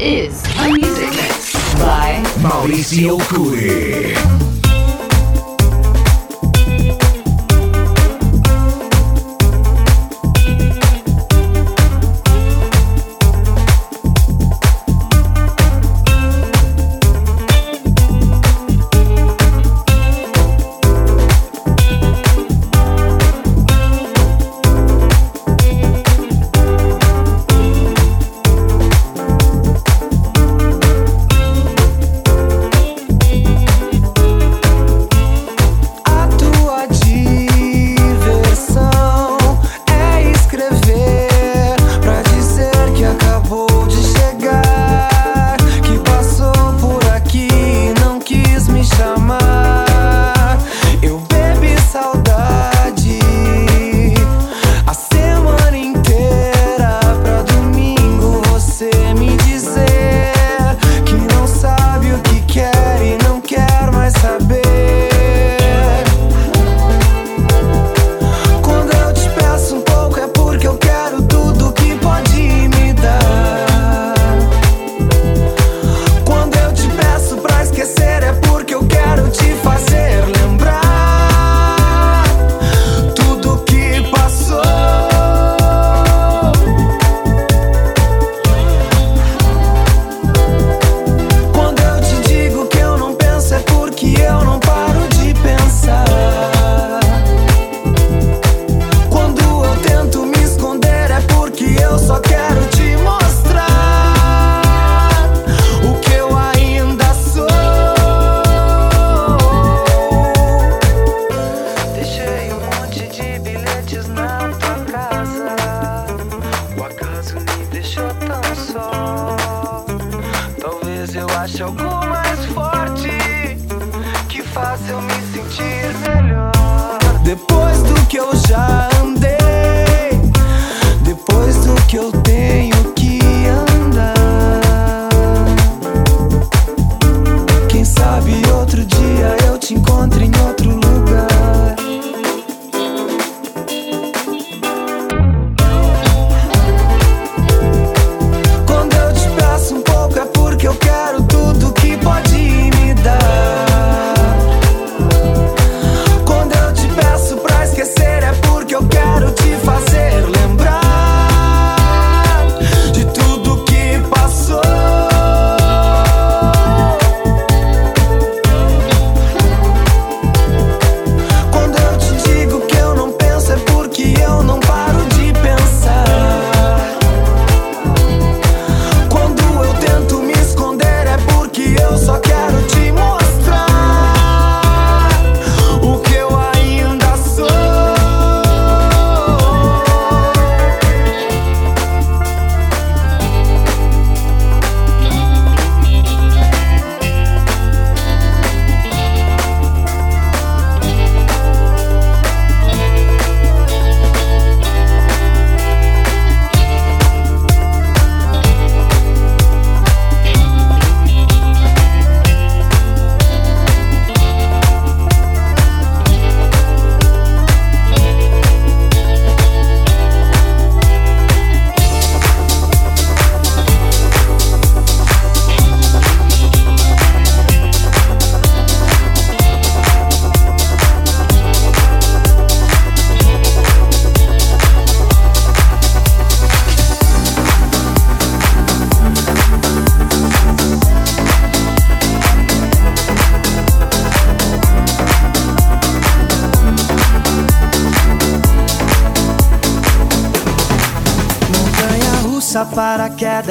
is a music mix by Mauricio Curi.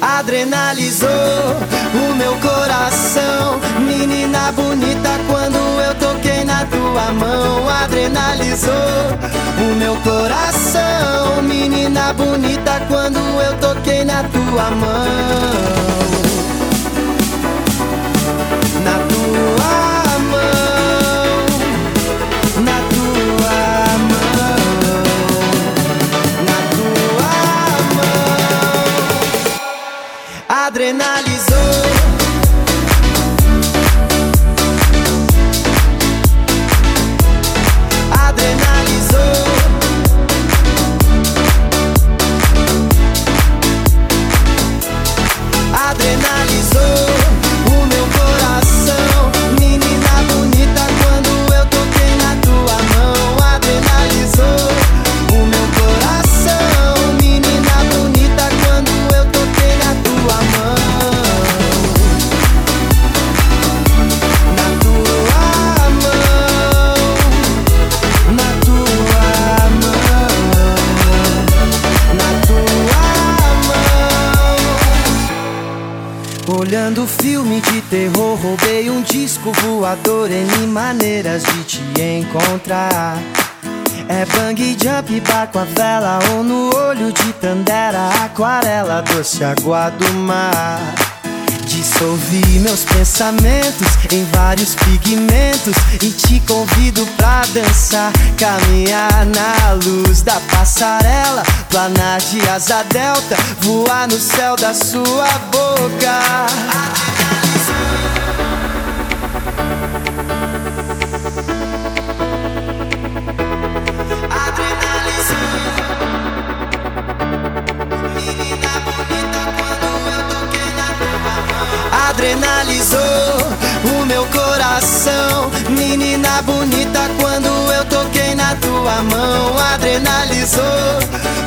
Adrenalizou o meu coração. Menina bonita quando eu toquei na tua mão Adrenalizou o meu coração. Menina bonita quando eu toquei na tua mão Assistindo filme de terror, roubei um disco voador em maneiras de te encontrar. É bang jump, barco a vela ou no olho de Tandera, aquarela, doce água do mar. Dissolvi meus pensamentos em vários pigmentos e te convido pra dançar, caminhar na luz da passarela, planar de asa delta, voar no céu da sua boca. Adrenalizou o meu coração. Menina bonita, quando eu toquei na tua mão, adrenalizou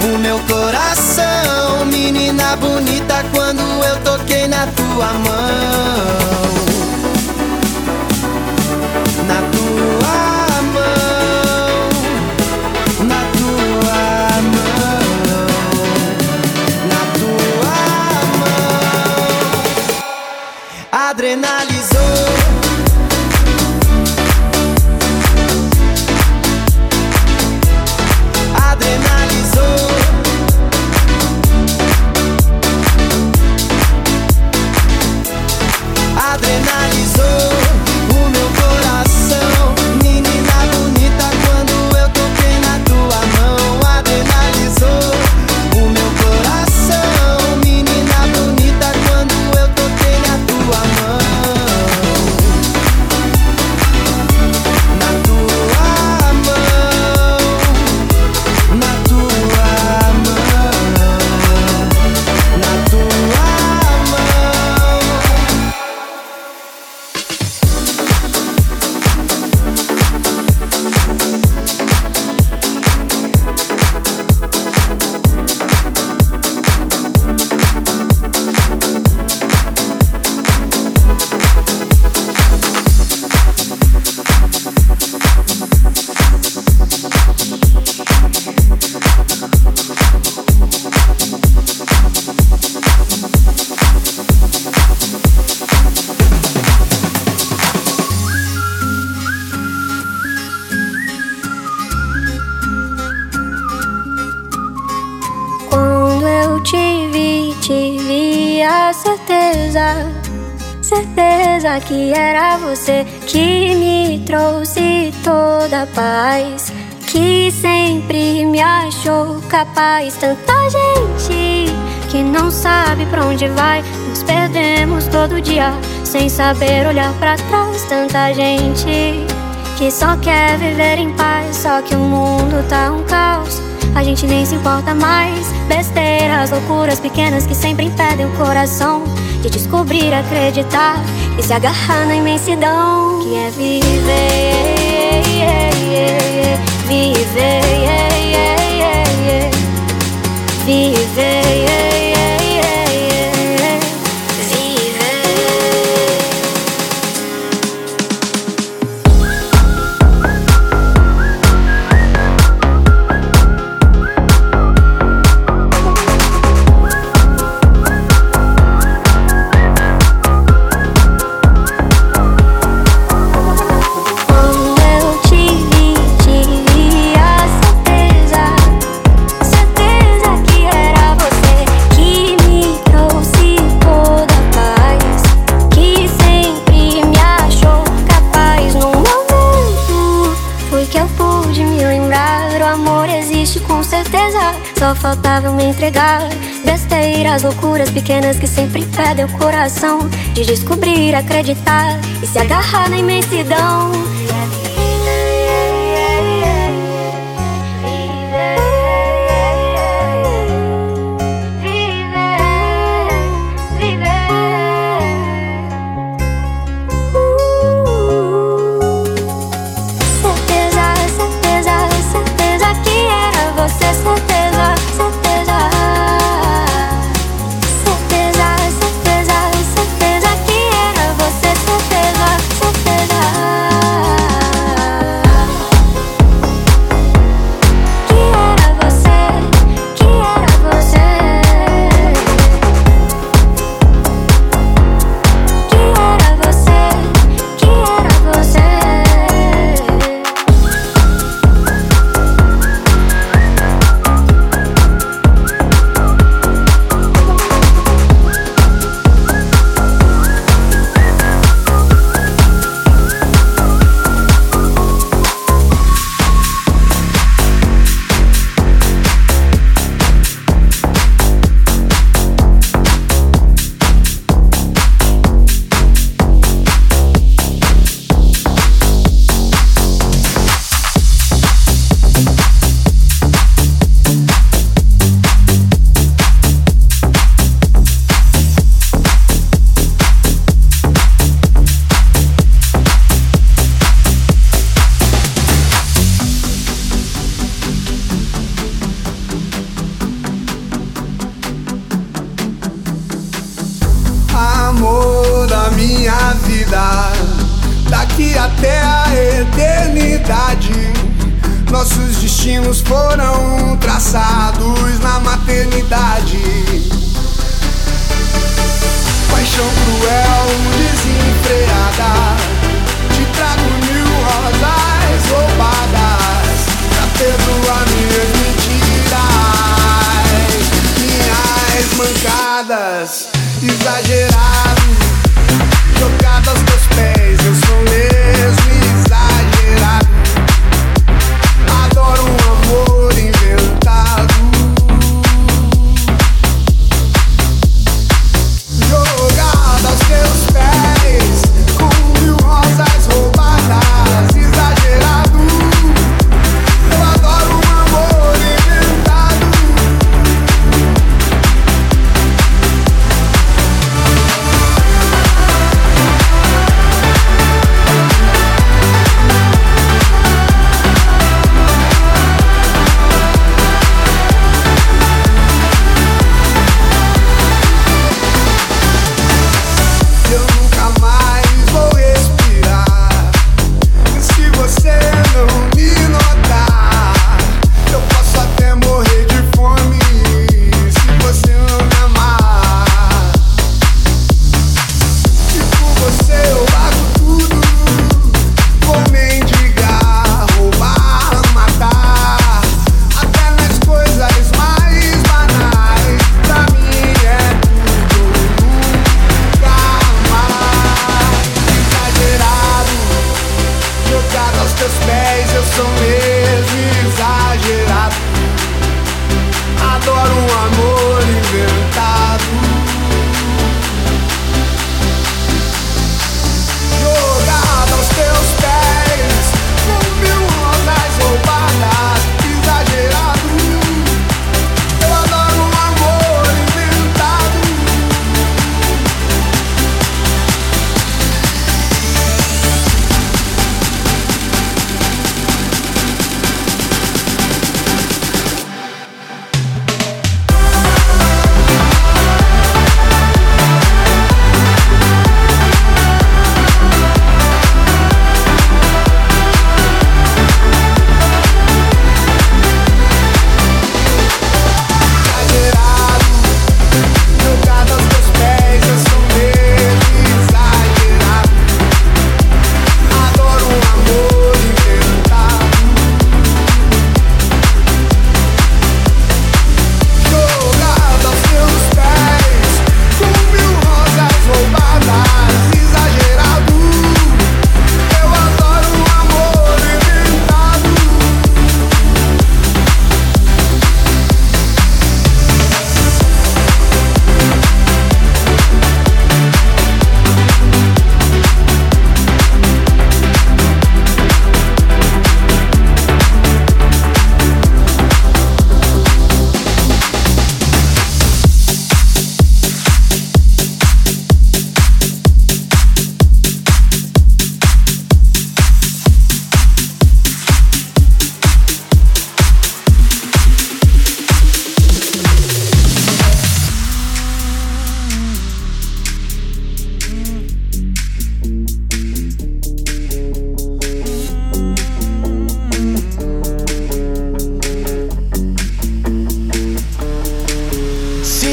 o meu coração. Menina bonita, quando eu toquei na tua mão. Adrenalizou. Tive a certeza, certeza que era você que me trouxe toda a paz, que sempre me achou capaz. Tanta gente que não sabe pra onde vai, nos perdemos todo dia sem saber olhar pra trás. Tanta gente que só quer viver em paz, só que o mundo tá um caos. A gente nem se importa mais. Besteiras, loucuras pequenas que sempre impedem o coração de descobrir, acreditar e se agarrar na imensidão que é viver. Viver. Viver. Certeza, só faltava me entregar. Besteiras, loucuras pequenas que sempre impedem o coração de descobrir, acreditar e se agarrar na imensidão.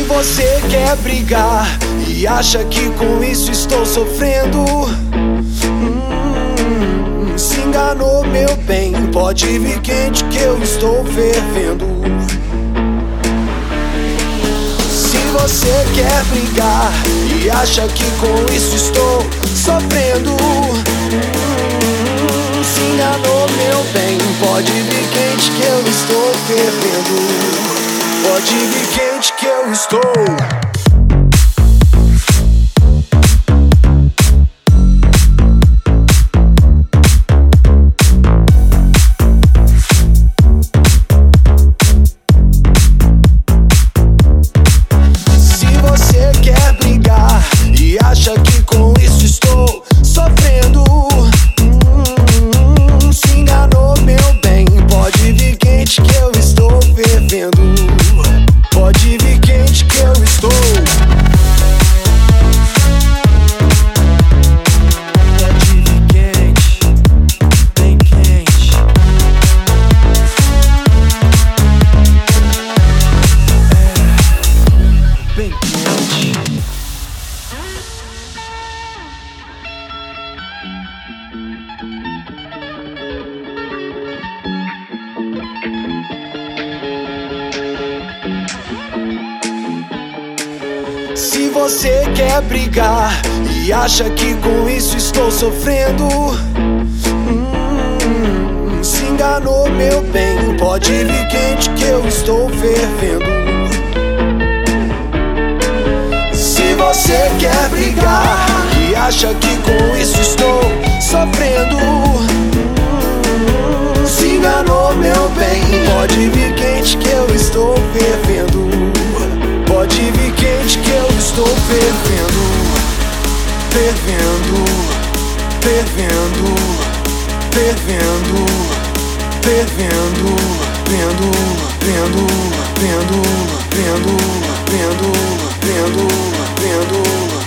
você quer brigar e acha que com isso estou sofrendo. Hum, se enganou, meu bem. Pode vir quente que eu estou fervendo. Se você quer brigar e acha que com isso estou sofrendo. Hum, se enganou, meu bem. Pode vir quente que eu estou fervendo. Pode vir quente gostou. Você quer brigar e acha que com isso estou sofrendo, hum, se enganou, meu bem. Pode vir quente que eu estou fervendo. Se você quer brigar e acha que com isso estou sofrendo, hum, se enganou, meu bem. Pode vir quente que eu estou fervendo. Vir quente que eu estou fervendo, fervendo, fervendo, fervendo, fervendo, vendo, vendo, vendo, vendo, vendo, vendo, vendo, vendo,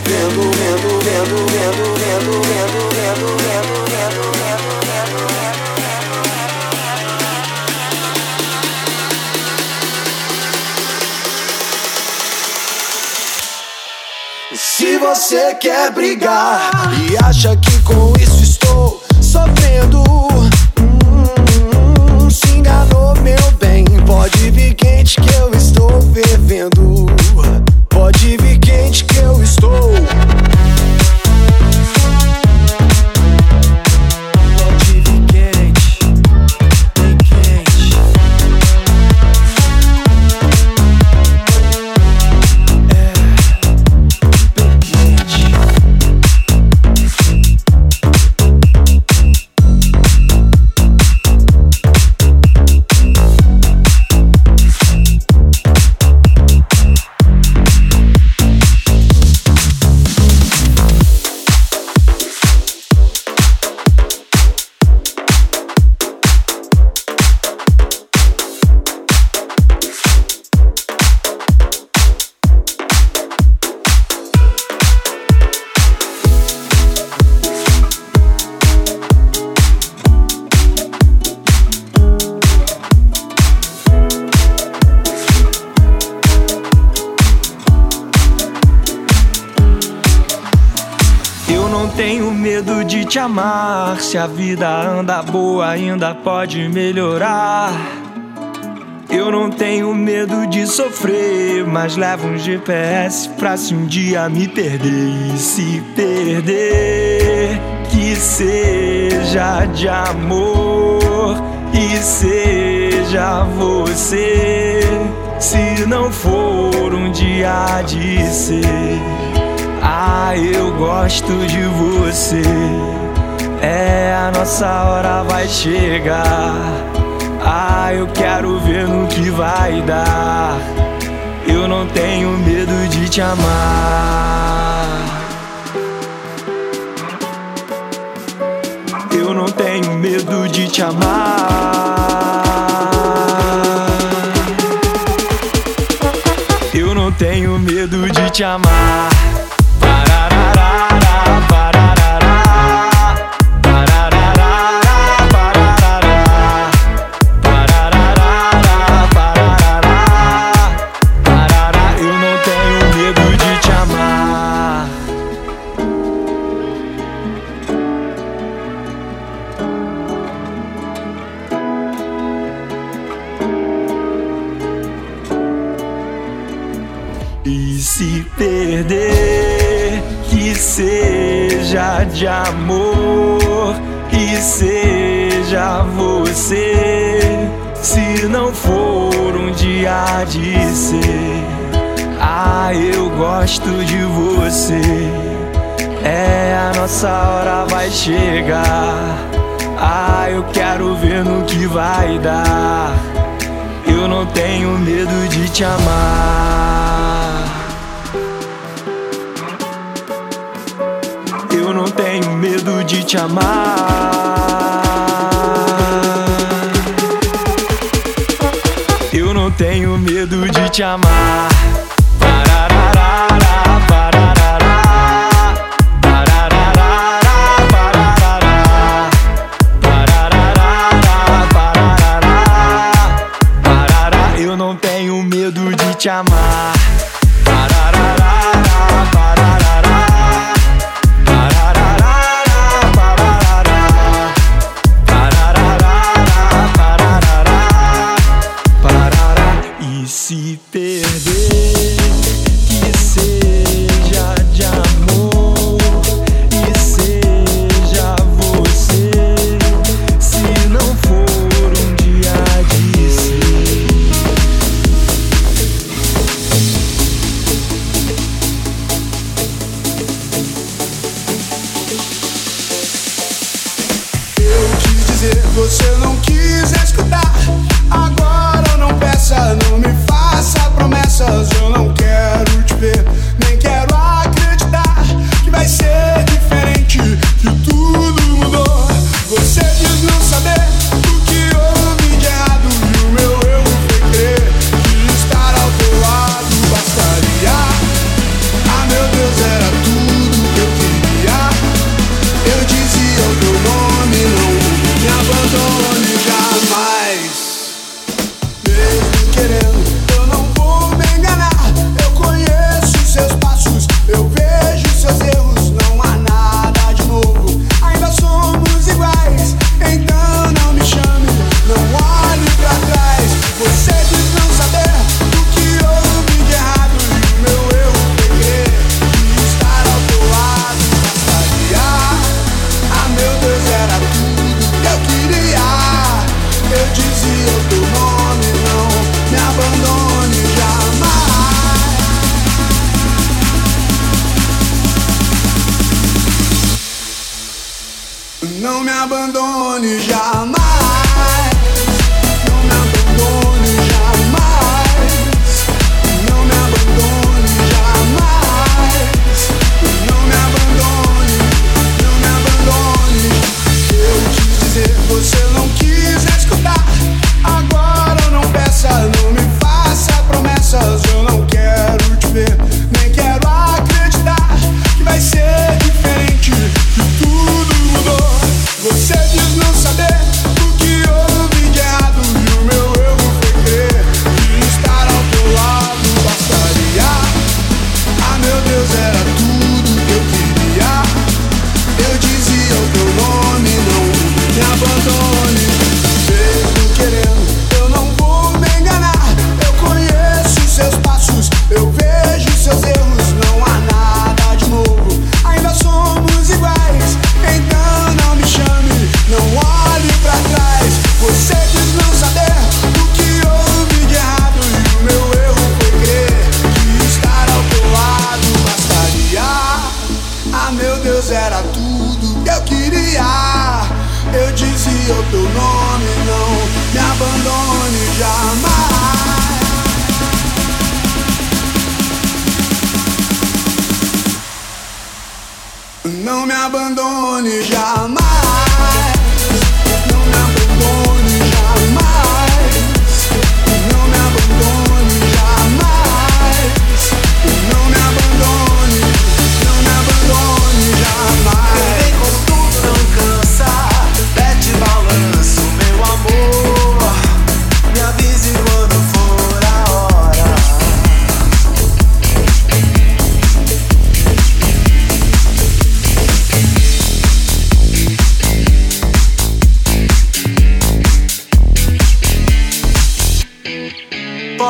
vendo, vendo, vendo, vendo, vendo, vendo, vendo, vendo. Se você quer brigar. E acha que amar. Se a vida anda boa, ainda pode melhorar. Eu não tenho medo de sofrer, mas levo um GPS pra se um dia me perder. E se perder, que seja de amor e seja você. Se não for um dia de ser. Ah, eu gosto de você. A nossa hora vai chegar. Ah, eu quero ver no que vai dar. Eu não tenho medo de te amar. Eu não tenho medo de te amar. Eu não tenho medo de te amar. Se não for um dia de ser, ah, eu gosto de você. É, a nossa hora vai chegar. Ah, eu quero ver no que vai dar. Eu não tenho medo de te amar. Eu não tenho medo de te amar. Tenho medo de te amar.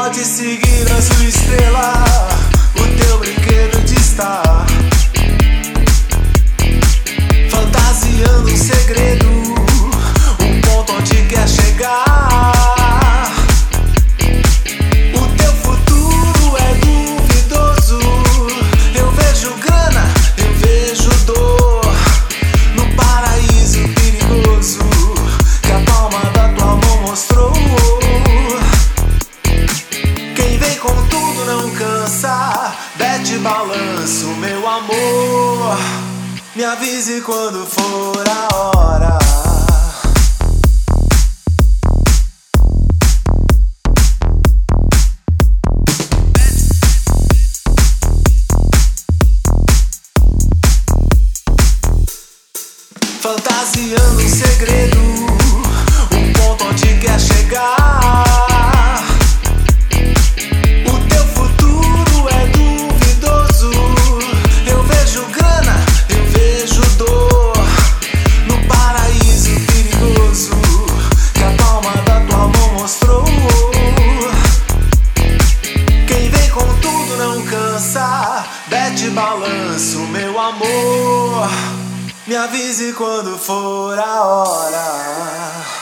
pode seguir a sua estrela, o teu brinquedo de estar fantasiando um segredo. E quando for a hora.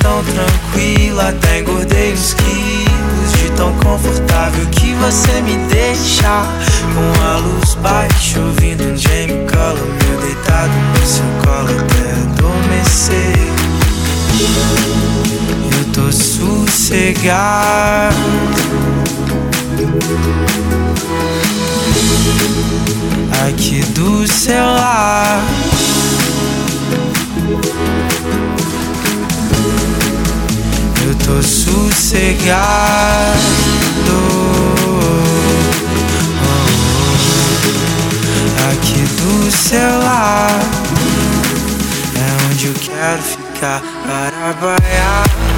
tão tranquila, até engordei uns quilos de tão confortável que você me deixa. Com a luz baixa, ouvindo um Jamie Collor, meu deitado no seu colo até adormecer. Eu tô sossegado. Aqui do seu lado. tô sossegado. Oh, oh, aqui do seu lado é onde eu quero ficar para baiar.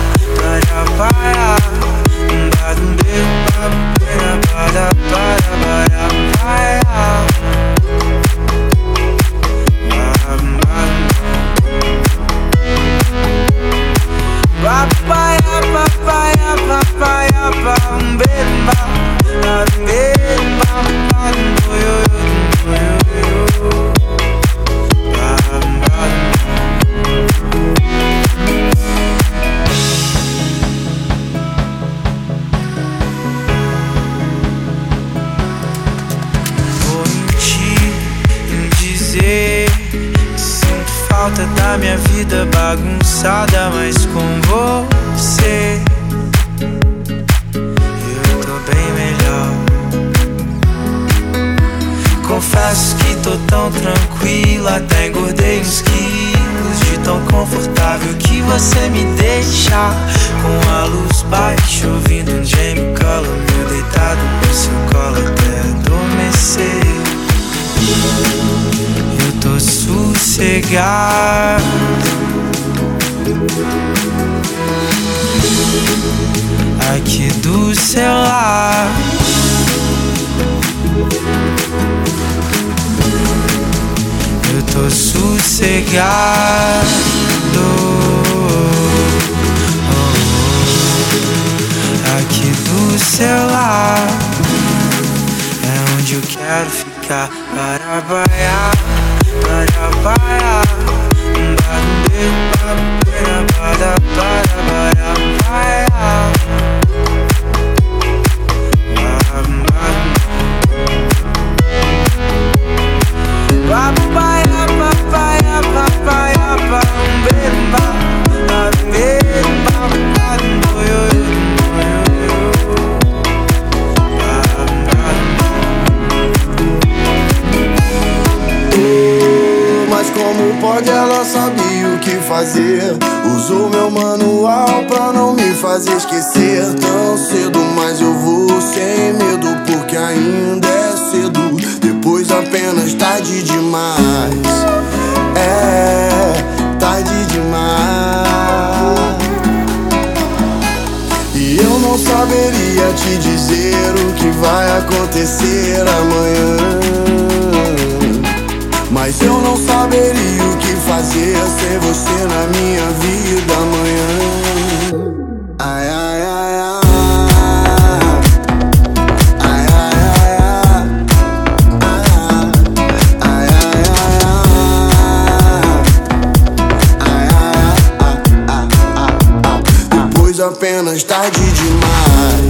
tarde demais.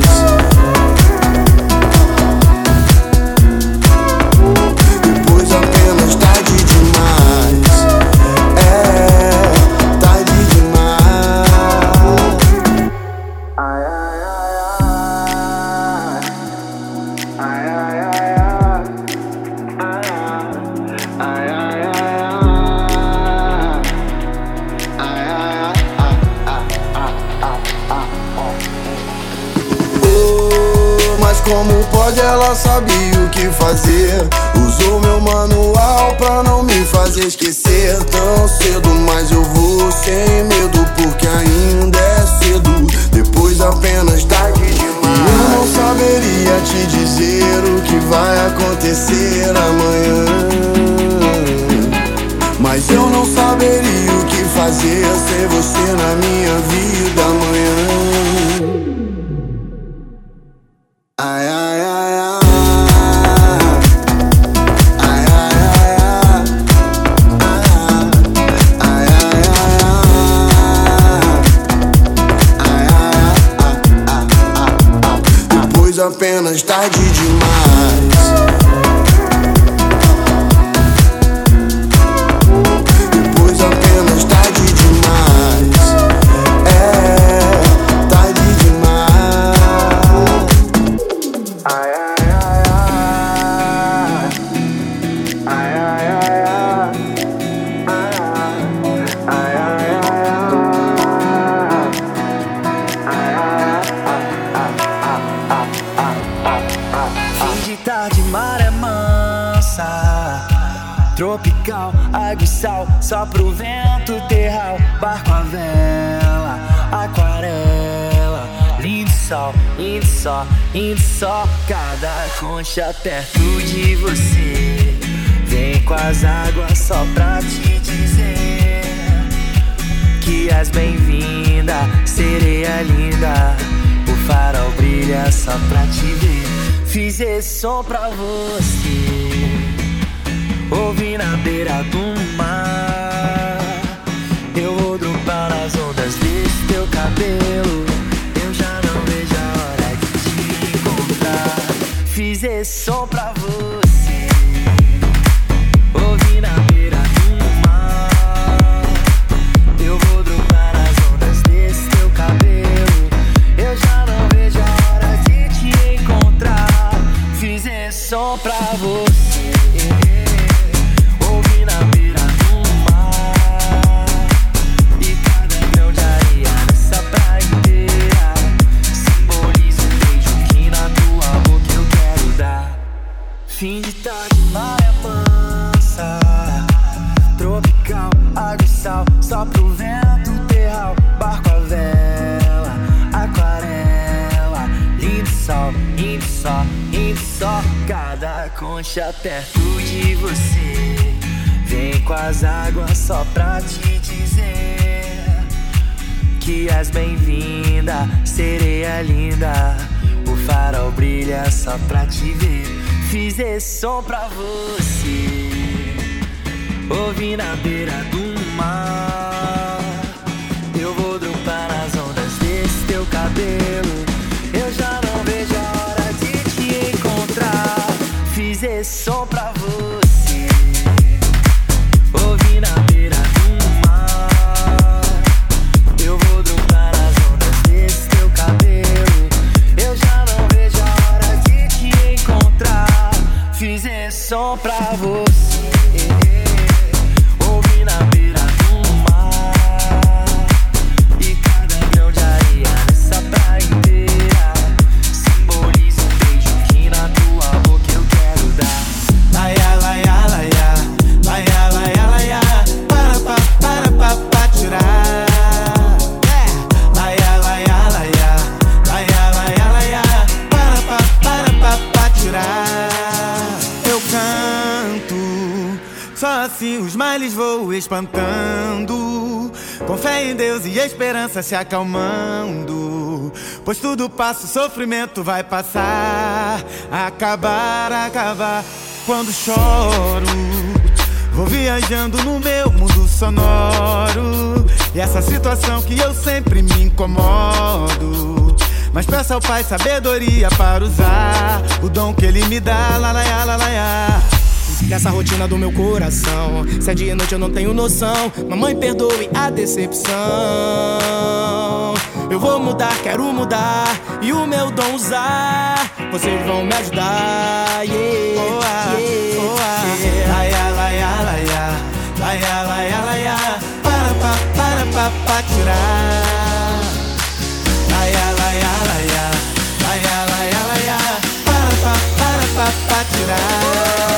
get esquecer Concha perto de você. Vem com as águas só pra te dizer que és bem-vinda, sereia linda. O farol brilha só pra te ver. Fiz esse som pra você. Ouvi na beira do mar. Eu vou dropar nas ondas desse teu cabelo. Fiz esse som pra você. Ouvi na beira do mar. Eu vou dropar nas ondas desse teu cabelo. Eu já não vejo a hora de te encontrar. Fiz esse som pra você. Perto de você Vem com as águas só pra te dizer Que és bem-vinda, sereia linda O farol brilha só pra te ver Fiz esse som pra você. Ouvi na beira do mar. Esperança se acalmando. Pois tudo passa, o sofrimento vai passar. Acabar, acabar. Quando choro, vou viajando no meu mundo sonoro. E essa situação que eu sempre me incomodo. Mas peço ao Pai sabedoria para usar o dom que Ele me dá, lalaiá, lalaiá. Nessa rotina do meu coração, se é dia e noite eu não tenho noção. Mamãe, perdoe a decepção. Eu vou mudar, quero mudar e o meu dom usar. Vocês vão me ajudar. Yeah, oh, yeah, oh, yeah. Laia, laia, laia, laia, laia, laia. Para, pa, para, pa, pa, tirar. Laia, laia, laia, laia, laia, laia. Para, pa, para, pa, pa, tirar.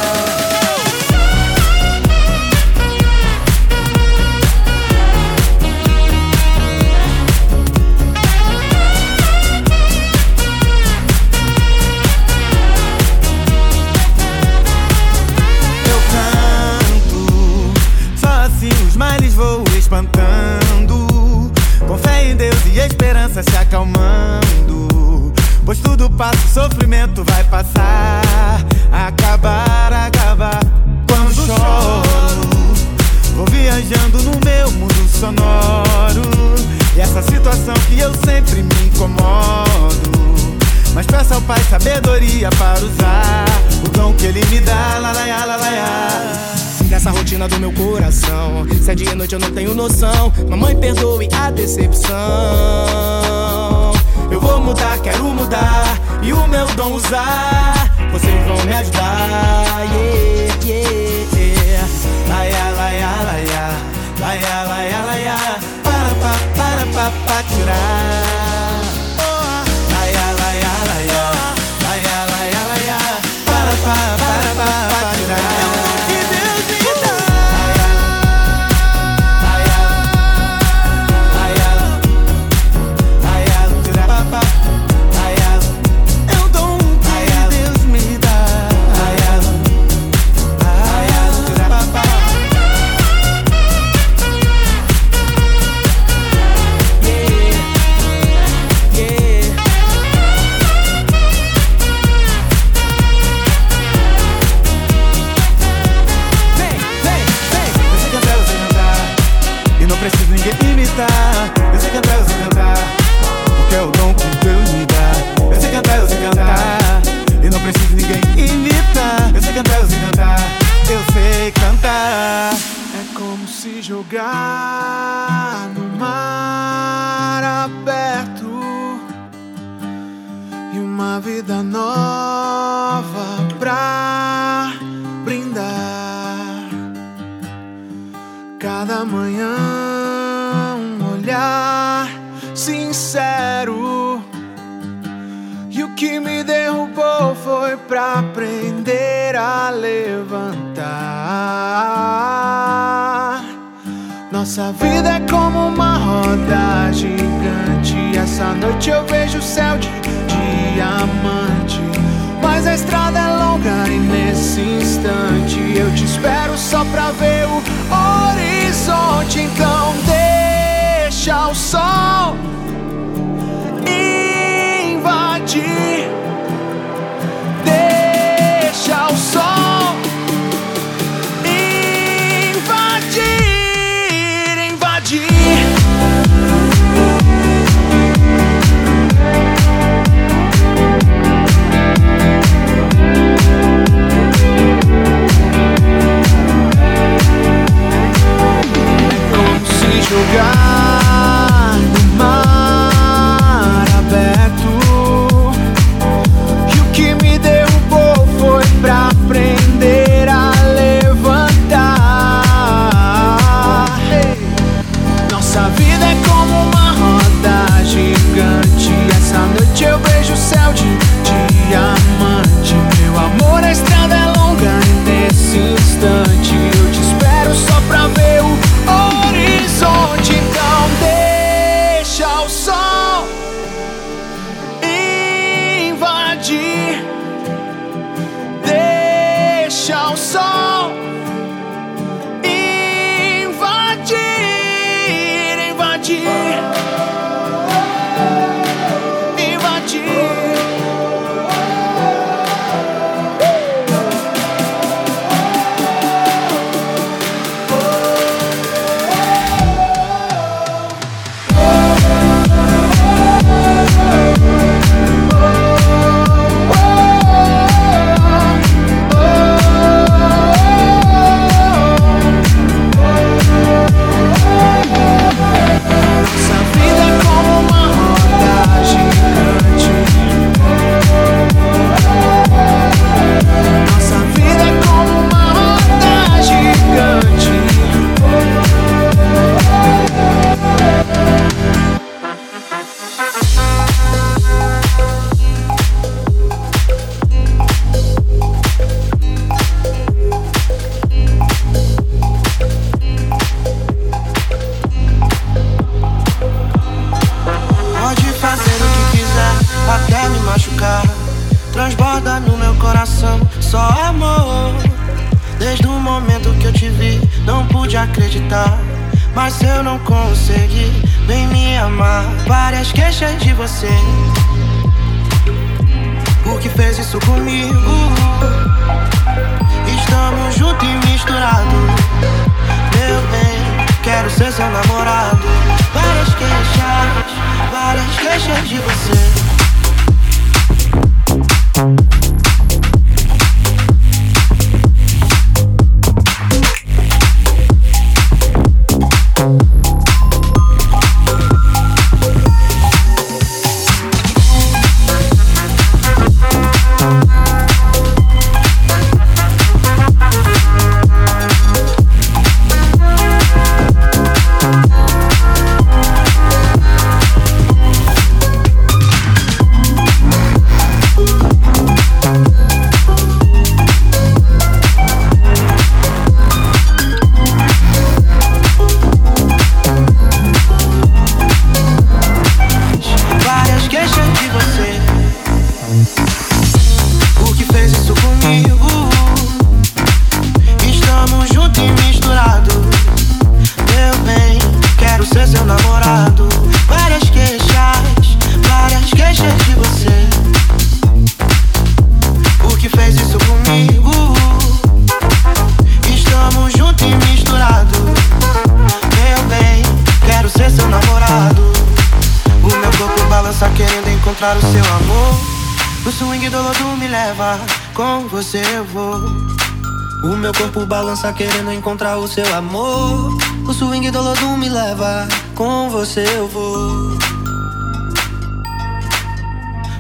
Encontrar o seu amor. O swing do me leva, com você eu vou.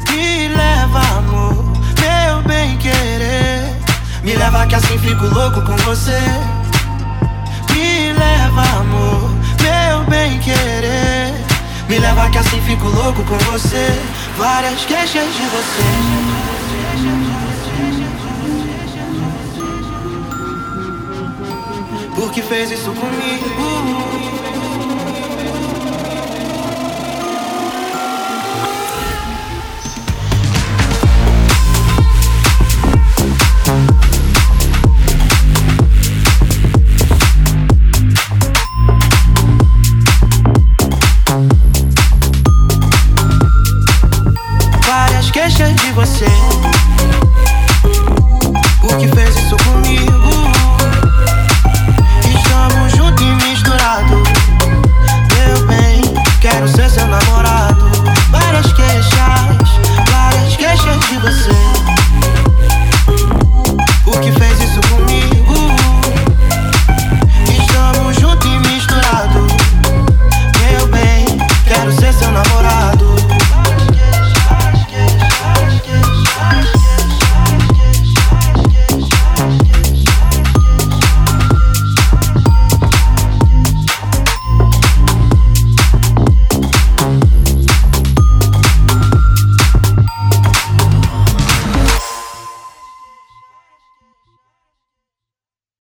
Me leva, amor, meu bem querer. Me leva que assim fico louco com você. Me leva, amor, meu bem querer. Me leva que assim fico louco com você. Várias queixas de você. Que fez isso comigo?